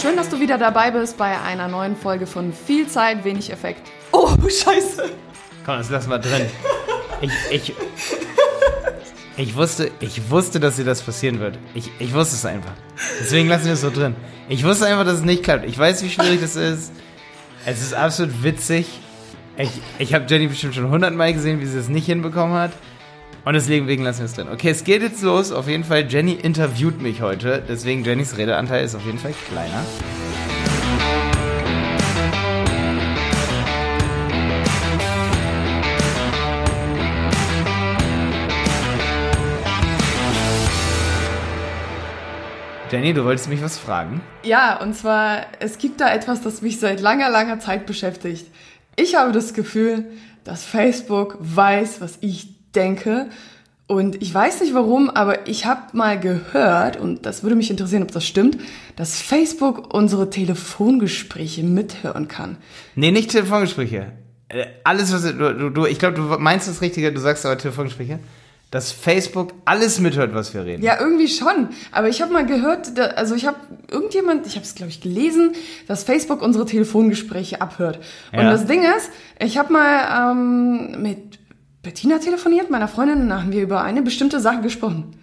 Schön, dass du wieder dabei bist bei einer neuen Folge von Viel Zeit, wenig Effekt. Oh, scheiße. Komm, das lassen wir drin. Ich, ich, ich wusste, ich wusste, dass dir das passieren wird. Ich, ich wusste es einfach. Deswegen lassen wir es so drin. Ich wusste einfach, dass es nicht klappt. Ich weiß, wie schwierig das ist. Es ist absolut witzig. Ich, ich habe Jenny bestimmt schon hundertmal gesehen, wie sie es nicht hinbekommen hat. Und deswegen lassen wir es drin. Okay, es geht jetzt los. Auf jeden Fall, Jenny interviewt mich heute. Deswegen, Jennys Redeanteil ist auf jeden Fall kleiner. Jenny, du wolltest mich was fragen? Ja, und zwar, es gibt da etwas, das mich seit langer, langer Zeit beschäftigt. Ich habe das Gefühl, dass Facebook weiß, was ich denke. Und ich weiß nicht warum, aber ich habe mal gehört, und das würde mich interessieren, ob das stimmt, dass Facebook unsere Telefongespräche mithören kann. Nee, nicht Telefongespräche. Äh, alles, was du, du ich glaube, du meinst das Richtige, du sagst aber Telefongespräche dass Facebook alles mithört, was wir reden. Ja, irgendwie schon. Aber ich habe mal gehört, also ich habe irgendjemand, ich habe es glaube ich gelesen, dass Facebook unsere Telefongespräche abhört. Und ja. das Ding ist, ich habe mal ähm, mit Bettina telefoniert, meiner Freundin, und haben wir über eine bestimmte Sache gesprochen.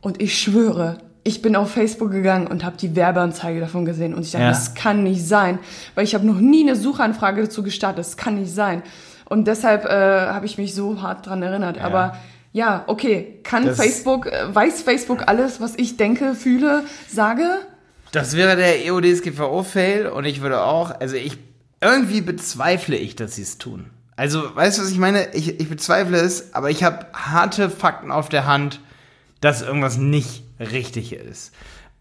Und ich schwöre, ich bin auf Facebook gegangen und habe die Werbeanzeige davon gesehen und ich dachte, ja. das kann nicht sein, weil ich habe noch nie eine Suchanfrage dazu gestartet. Das kann nicht sein. Und deshalb äh, habe ich mich so hart dran erinnert. Ja. Aber ja, okay, kann das Facebook, äh, weiß Facebook alles, was ich denke, fühle, sage? Das wäre der EODSGVO-Fail und ich würde auch, also ich, irgendwie bezweifle ich, dass sie es tun. Also, weißt du, was ich meine? Ich, ich bezweifle es, aber ich habe harte Fakten auf der Hand, dass irgendwas nicht richtig ist.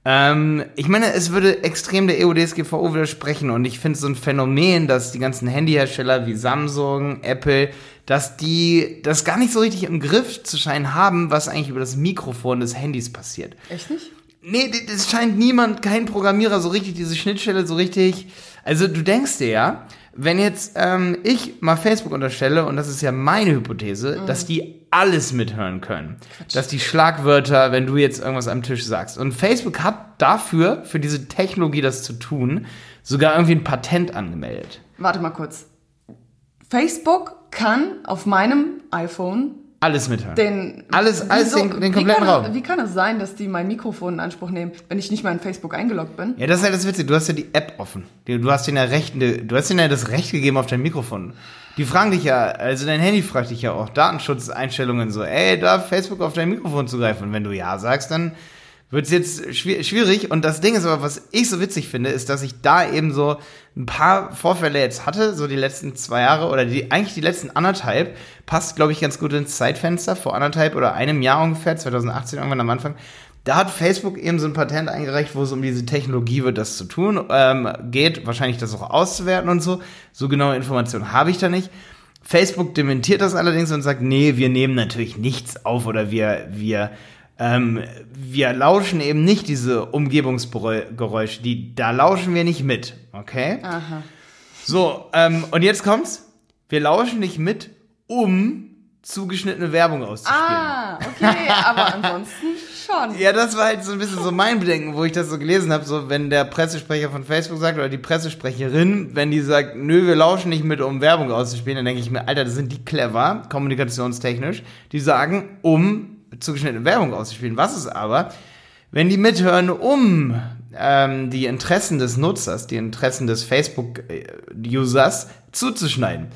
Ähm, ich meine, es würde extrem der EODSGVO widersprechen und ich finde so ein Phänomen, dass die ganzen Handyhersteller wie Samsung, Apple dass die das gar nicht so richtig im Griff zu scheinen haben, was eigentlich über das Mikrofon des Handys passiert. Echt nicht? Nee, das scheint niemand, kein Programmierer so richtig, diese Schnittstelle so richtig. Also du denkst dir ja, wenn jetzt ähm, ich mal Facebook unterstelle, und das ist ja meine Hypothese, mhm. dass die alles mithören können. Quatsch. Dass die Schlagwörter, wenn du jetzt irgendwas am Tisch sagst. Und Facebook hat dafür, für diese Technologie das zu tun, sogar irgendwie ein Patent angemeldet. Warte mal kurz. Facebook kann auf meinem iPhone alles mithören. Den, alles, alles den, den kompletten wie Raum. Wie kann es sein, dass die mein Mikrofon in Anspruch nehmen, wenn ich nicht mal in Facebook eingeloggt bin? Ja, das ist ja das Witzige. Du hast ja die App offen. Du hast denen ja Recht, du hast denen ja das Recht gegeben auf dein Mikrofon. Die fragen dich ja, also dein Handy fragt dich ja auch Datenschutzeinstellungen so, ey, darf Facebook auf dein Mikrofon zugreifen? Und wenn du ja sagst, dann wird es jetzt schwierig. Und das Ding ist aber, was ich so witzig finde, ist, dass ich da eben so ein paar Vorfälle jetzt hatte, so die letzten zwei Jahre oder die, eigentlich die letzten anderthalb, passt, glaube ich, ganz gut ins Zeitfenster, vor anderthalb oder einem Jahr ungefähr, 2018 irgendwann am Anfang. Da hat Facebook eben so ein Patent eingereicht, wo es um diese Technologie wird, das zu tun ähm, geht, wahrscheinlich das auch auszuwerten und so. So genaue Informationen habe ich da nicht. Facebook dementiert das allerdings und sagt, nee, wir nehmen natürlich nichts auf oder wir, wir ähm, wir lauschen eben nicht diese Umgebungsgeräusche, die, da lauschen wir nicht mit, okay? Aha. So, ähm, und jetzt kommt's. Wir lauschen nicht mit, um zugeschnittene Werbung auszuspielen. Ah, okay, aber ansonsten schon. Ja, das war halt so ein bisschen so mein Bedenken, wo ich das so gelesen habe, so wenn der Pressesprecher von Facebook sagt oder die Pressesprecherin, wenn die sagt, nö, wir lauschen nicht mit, um Werbung auszuspielen, dann denke ich mir, Alter, das sind die clever, kommunikationstechnisch, die sagen, um zugeschnittene Werbung auszuspielen. Was ist aber, wenn die mithören, um ähm, die Interessen des Nutzers, die Interessen des Facebook-Users zuzuschneiden?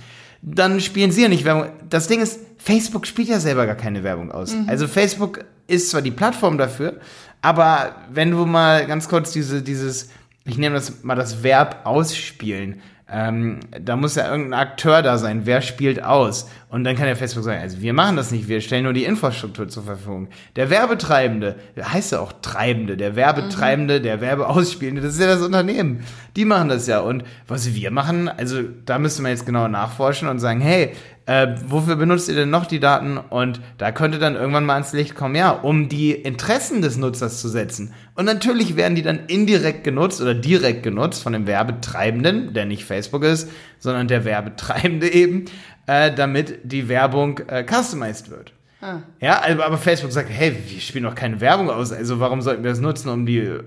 Dann spielen sie ja nicht Werbung. Das Ding ist, Facebook spielt ja selber gar keine Werbung aus. Mhm. Also Facebook ist zwar die Plattform dafür, aber wenn du mal ganz kurz diese, dieses, ich nehme das mal das Verb ausspielen, ähm, da muss ja irgendein Akteur da sein. Wer spielt aus? Und dann kann der Facebook sagen, also wir machen das nicht, wir stellen nur die Infrastruktur zur Verfügung. Der Werbetreibende, der heißt ja auch Treibende, der Werbetreibende, mhm. der Werbeausspielende, das ist ja das Unternehmen. Die machen das ja. Und was wir machen, also da müsste man jetzt genauer nachforschen und sagen, hey, äh, wofür benutzt ihr denn noch die Daten? Und da könnte dann irgendwann mal ans Licht kommen, ja, um die Interessen des Nutzers zu setzen. Und natürlich werden die dann indirekt genutzt oder direkt genutzt von dem Werbetreibenden, der nicht Facebook ist, sondern der Werbetreibende eben, äh, damit die Werbung äh, customized wird. Ah. Ja, aber Facebook sagt, hey, wir spielen doch keine Werbung aus, also warum sollten wir das nutzen, um die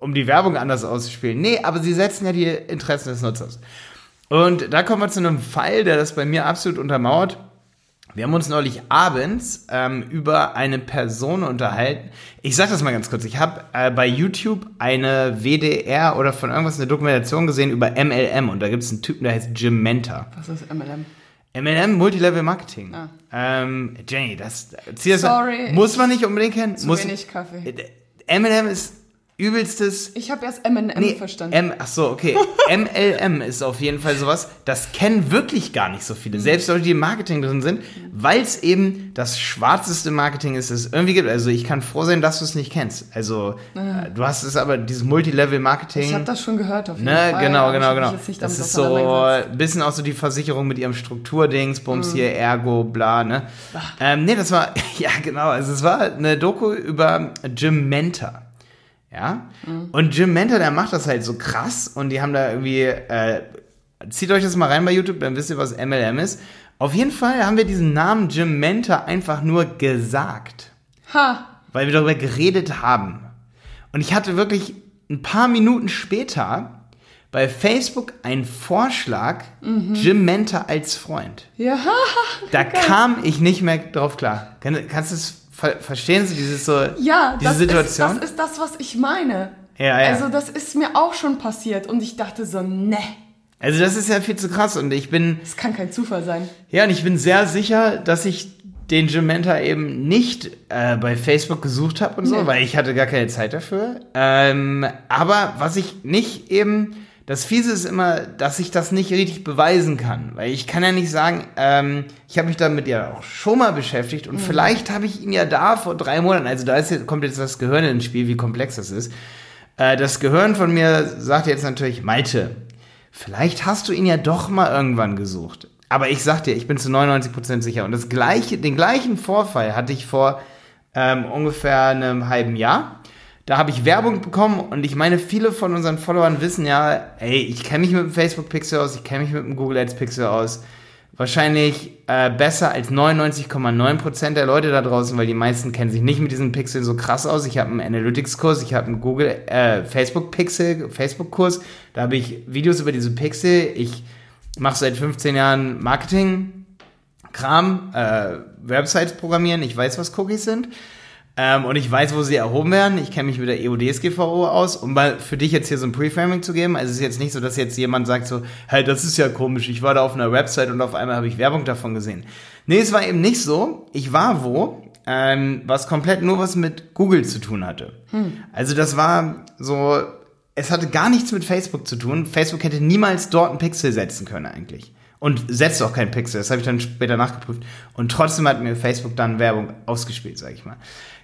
um die Werbung anders auszuspielen. Nee, aber sie setzen ja die Interessen des Nutzers. Und da kommen wir zu einem Fall, der das bei mir absolut untermauert. Wir haben uns neulich abends ähm, über eine Person unterhalten. Ich sag das mal ganz kurz. Ich habe äh, bei YouTube eine WDR oder von irgendwas eine Dokumentation gesehen über MLM und da gibt es einen Typen, der heißt Jim Mentor. Was ist MLM? MLM Multilevel Marketing. Ah. Ähm, Jenny, das, das Sorry, muss man nicht unbedingt kennen. Zu muss, wenig Kaffee. MLM ist übelstes. Ich habe erst M&M nee, verstanden. M, ach so, okay. MLM ist auf jeden Fall sowas, das kennen wirklich gar nicht so viele. Selbst Leute, die im Marketing drin sind, weil es eben das schwarzeste Marketing ist, das es irgendwie gibt. Also ich kann froh sein, dass du es nicht kennst. Also ja. Du hast es aber, dieses Multilevel-Marketing. Ich habe das schon gehört auf jeden ne, Fall. Genau, genau, genau. Das ist so ein bisschen auch so die Versicherung mit ihrem Strukturdings, Bums mhm. hier, Ergo, bla, ne. Ähm, nee, das war, ja genau, also es war eine Doku über Jim Mentor. Ja. Mhm. Und Jim Mentor, der macht das halt so krass und die haben da irgendwie, äh, zieht euch das mal rein bei YouTube, dann wisst ihr, was MLM ist. Auf jeden Fall haben wir diesen Namen Jim Mentor einfach nur gesagt. Ha. Weil wir darüber geredet haben. Und ich hatte wirklich ein paar Minuten später bei Facebook einen Vorschlag, mhm. Jim Mentor als Freund. Ja. Da geil. kam ich nicht mehr drauf klar. kannst du es Ver verstehen Sie dieses so, ja, diese das Situation? Ist, das ist das, was ich meine. Ja, ja. Also das ist mir auch schon passiert und ich dachte so, ne. Also das ist ja viel zu krass und ich bin... Das kann kein Zufall sein. Ja, und ich bin sehr sicher, dass ich den Gementa eben nicht äh, bei Facebook gesucht habe und so, nee. weil ich hatte gar keine Zeit dafür. Ähm, aber was ich nicht eben das Fiese ist immer, dass ich das nicht richtig beweisen kann. Weil ich kann ja nicht sagen, ähm, ich habe mich damit ja auch schon mal beschäftigt und mhm. vielleicht habe ich ihn ja da vor drei Monaten, also da ist kommt jetzt das Gehirn ins Spiel, wie komplex das ist. Äh, das Gehirn von mir sagt jetzt natürlich, Malte, vielleicht hast du ihn ja doch mal irgendwann gesucht. Aber ich sag dir, ich bin zu 99% sicher. Und das gleiche, den gleichen Vorfall hatte ich vor ähm, ungefähr einem halben Jahr. Da habe ich Werbung bekommen und ich meine, viele von unseren Followern wissen ja, ey, ich kenne mich mit dem Facebook Pixel aus, ich kenne mich mit dem Google Ads Pixel aus. Wahrscheinlich äh, besser als 99,9% der Leute da draußen, weil die meisten kennen sich nicht mit diesen Pixeln so krass aus. Ich habe einen Analytics-Kurs, ich habe einen Google, äh, Facebook-Pixel, Facebook-Kurs. Da habe ich Videos über diese Pixel. Ich mache seit 15 Jahren Marketing, Kram, äh, Websites programmieren. Ich weiß, was Cookies sind. Ähm, und ich weiß, wo sie erhoben werden. Ich kenne mich mit der EUDSGVO aus. Um mal für dich jetzt hier so ein Preframing zu geben. Also es ist jetzt nicht so, dass jetzt jemand sagt so, hey, das ist ja komisch. Ich war da auf einer Website und auf einmal habe ich Werbung davon gesehen. Nee, es war eben nicht so. Ich war wo, ähm, was komplett nur was mit Google zu tun hatte. Hm. Also das war so, es hatte gar nichts mit Facebook zu tun. Facebook hätte niemals dort einen Pixel setzen können eigentlich. Und setzt auch keinen Pixel. Das habe ich dann später nachgeprüft. Und trotzdem hat mir Facebook dann Werbung ausgespielt, sage ich mal.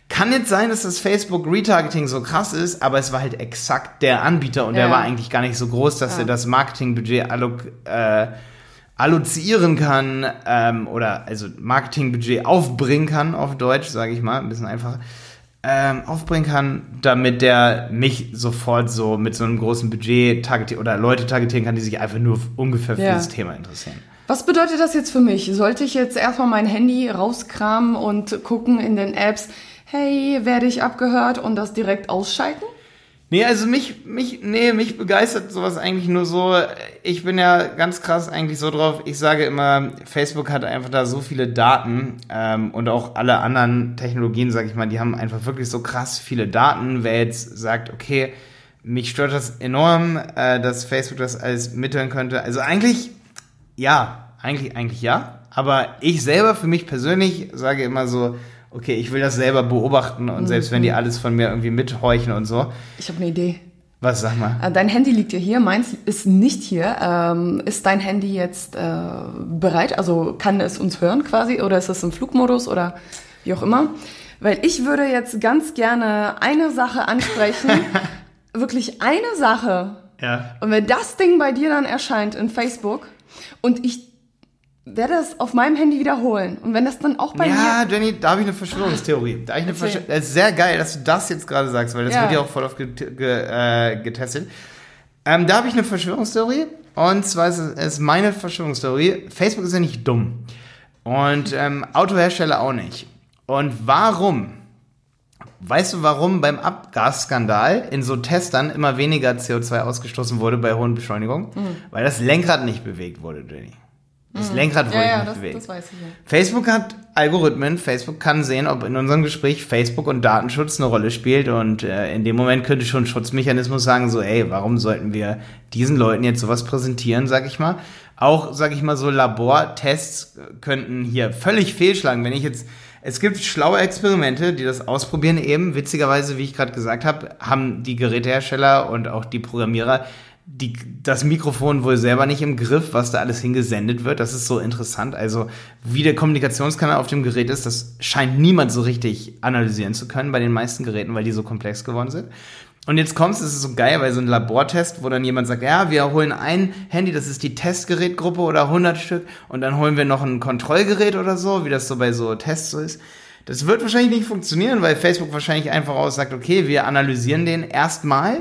Kann jetzt sein, dass das Facebook Retargeting so krass ist, aber es war halt exakt der Anbieter und ja. der war eigentlich gar nicht so groß, dass ja. er das Marketingbudget allok, äh, allozieren kann ähm, oder also Marketingbudget aufbringen kann auf Deutsch, sage ich mal, ein bisschen einfacher. Ähm, aufbringen kann, damit der mich sofort so mit so einem großen Budget targetieren oder Leute targetieren kann, die sich einfach nur ungefähr für ja. dieses Thema interessieren. Was bedeutet das jetzt für mich? Sollte ich jetzt erstmal mein Handy rauskramen und gucken in den Apps, hey, werde ich abgehört und das direkt ausschalten? Nee, also mich, mich, nee, mich begeistert sowas eigentlich nur so. Ich bin ja ganz krass eigentlich so drauf. Ich sage immer, Facebook hat einfach da so viele Daten ähm, und auch alle anderen Technologien, sage ich mal, die haben einfach wirklich so krass viele Daten. Wer jetzt sagt, okay, mich stört das enorm, äh, dass Facebook das alles mitteilen könnte. Also eigentlich, ja, eigentlich, eigentlich ja. Aber ich selber für mich persönlich sage immer so, okay, ich will das selber beobachten und mhm. selbst wenn die mhm. alles von mir irgendwie mithorchen und so. Ich habe eine Idee. Was, sag mal? Äh, dein Handy liegt ja hier, meins ist nicht hier. Ähm, ist dein Handy jetzt äh, bereit? Also kann es uns hören quasi oder ist es im Flugmodus oder wie auch immer? Weil ich würde jetzt ganz gerne eine Sache ansprechen. wirklich eine Sache. Ja. Und wenn das Ding bei dir dann erscheint in Facebook und ich werde das auf meinem Handy wiederholen. Und wenn das dann auch bei ja, mir... Ja, Jenny, da habe ich eine Verschwörungstheorie. Da ich eine Verschwör es ist sehr geil, dass du das jetzt gerade sagst, weil das ja. wird ja auch voll oft get ge äh, getestet. Ähm, da habe ich eine Verschwörungstheorie. Und zwar ist es meine Verschwörungstheorie. Facebook ist ja nicht dumm. Und ähm, Autohersteller auch nicht. Und warum Weißt du, warum beim Abgasskandal in so Testern immer weniger CO2 ausgestoßen wurde bei hohen Beschleunigungen? Mhm. Weil das Lenkrad nicht bewegt wurde, Jenny. Das mhm. Lenkrad wurde ja, ja, nicht das, bewegt. Das weiß ich, ja. Facebook hat Algorithmen. Facebook kann sehen, ob in unserem Gespräch Facebook und Datenschutz eine Rolle spielt. Und äh, in dem Moment könnte schon Schutzmechanismus sagen, so, ey, warum sollten wir diesen Leuten jetzt sowas präsentieren, sag ich mal. Auch, sag ich mal, so Labortests könnten hier völlig fehlschlagen. Wenn ich jetzt es gibt schlaue Experimente, die das ausprobieren eben. Witzigerweise, wie ich gerade gesagt habe, haben die Gerätehersteller und auch die Programmierer die, das Mikrofon wohl selber nicht im Griff, was da alles hingesendet wird. Das ist so interessant. Also, wie der Kommunikationskanal auf dem Gerät ist, das scheint niemand so richtig analysieren zu können bei den meisten Geräten, weil die so komplex geworden sind. Und jetzt kommst, es ist so geil, weil so ein Labortest, wo dann jemand sagt, ja, wir holen ein Handy, das ist die Testgerätgruppe oder 100 Stück und dann holen wir noch ein Kontrollgerät oder so, wie das so bei so Tests so ist. Das wird wahrscheinlich nicht funktionieren, weil Facebook wahrscheinlich einfach aussagt, okay, wir analysieren den erstmal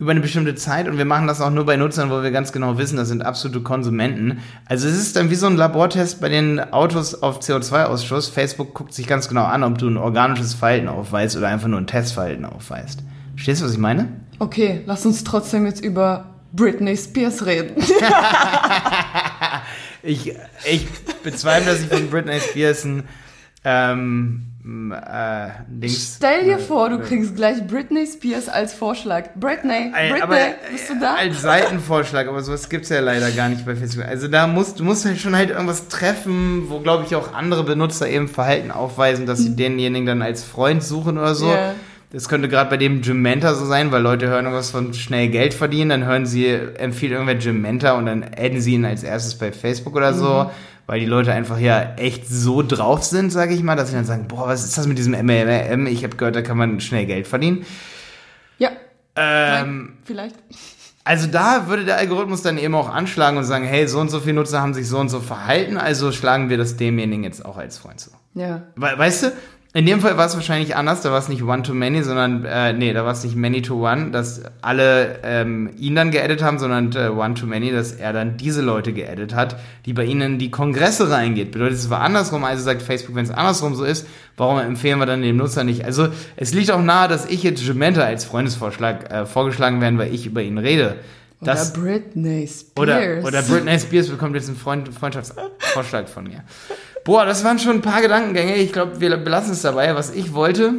über eine bestimmte Zeit und wir machen das auch nur bei Nutzern, wo wir ganz genau wissen, das sind absolute Konsumenten. Also es ist dann wie so ein Labortest bei den Autos auf CO2-Ausschuss. Facebook guckt sich ganz genau an, ob du ein organisches Verhalten aufweist oder einfach nur ein Testverhalten aufweist. Verstehst du, was ich meine? Okay, lass uns trotzdem jetzt über Britney Spears reden. ich, ich bezweifle, dass ich von Britney Spears ein ähm, äh, Dings, Stell dir äh, vor, du äh, kriegst gleich Britney Spears als Vorschlag. Britney, Britney, aber, bist du da? Als Seitenvorschlag, aber sowas gibt's ja leider gar nicht bei Facebook. Also da musst du musst halt schon halt irgendwas treffen, wo glaube ich auch andere Benutzer eben Verhalten aufweisen, dass sie hm. denjenigen dann als Freund suchen oder so. Yeah. Das könnte gerade bei dem Mentor so sein, weil Leute hören irgendwas von schnell Geld verdienen, dann hören sie, empfiehlt irgendwer Mentor und dann adden sie ihn als erstes bei Facebook oder so, mhm. weil die Leute einfach ja echt so drauf sind, sage ich mal, dass sie dann sagen, boah, was ist das mit diesem MLM? Ich habe gehört, da kann man schnell Geld verdienen. Ja. Ähm, Nein, vielleicht. Also da würde der Algorithmus dann eben auch anschlagen und sagen, hey, so und so viele Nutzer haben sich so und so verhalten, also schlagen wir das demjenigen jetzt auch als Freund zu. Ja. weißt du, in dem Fall war es wahrscheinlich anders, da war es nicht One-to-Many, sondern, äh, nee, da war es nicht Many-to-One, dass alle ähm, ihn dann geedit haben, sondern äh, One-to-Many, dass er dann diese Leute geedit hat, die bei ihnen in die Kongresse reingeht. Bedeutet, es war andersrum, also sagt Facebook, wenn es andersrum so ist, warum empfehlen wir dann dem Nutzer nicht? Also es liegt auch nahe, dass ich jetzt Jumenta als Freundesvorschlag äh, vorgeschlagen werden, weil ich über ihn rede. Das, oder Britney Spears. Oder, oder Britney Spears bekommt jetzt einen Freund, Freundschaftsvorschlag von mir. Boah, das waren schon ein paar Gedankengänge. Ich glaube, wir belassen es dabei. Was ich wollte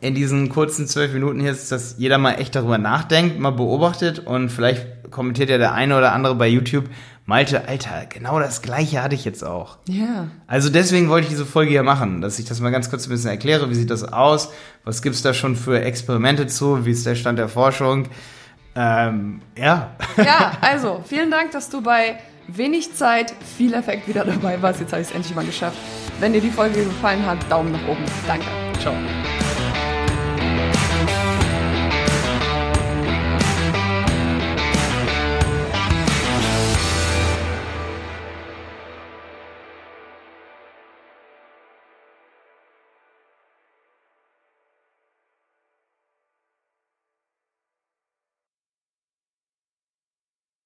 in diesen kurzen zwölf Minuten hier ist, dass jeder mal echt darüber nachdenkt, mal beobachtet und vielleicht kommentiert ja der eine oder andere bei YouTube, Malte, Alter, genau das gleiche hatte ich jetzt auch. Ja. Also deswegen wollte ich diese Folge hier machen, dass ich das mal ganz kurz ein bisschen erkläre. Wie sieht das aus? Was gibt's da schon für Experimente zu? Wie ist der Stand der Forschung? Ähm, ja. Ja, also vielen Dank, dass du bei wenig Zeit, viel Effekt wieder dabei warst. Jetzt habe ich es endlich mal geschafft. Wenn dir die Folge gefallen hat, Daumen nach oben. Danke. Ciao.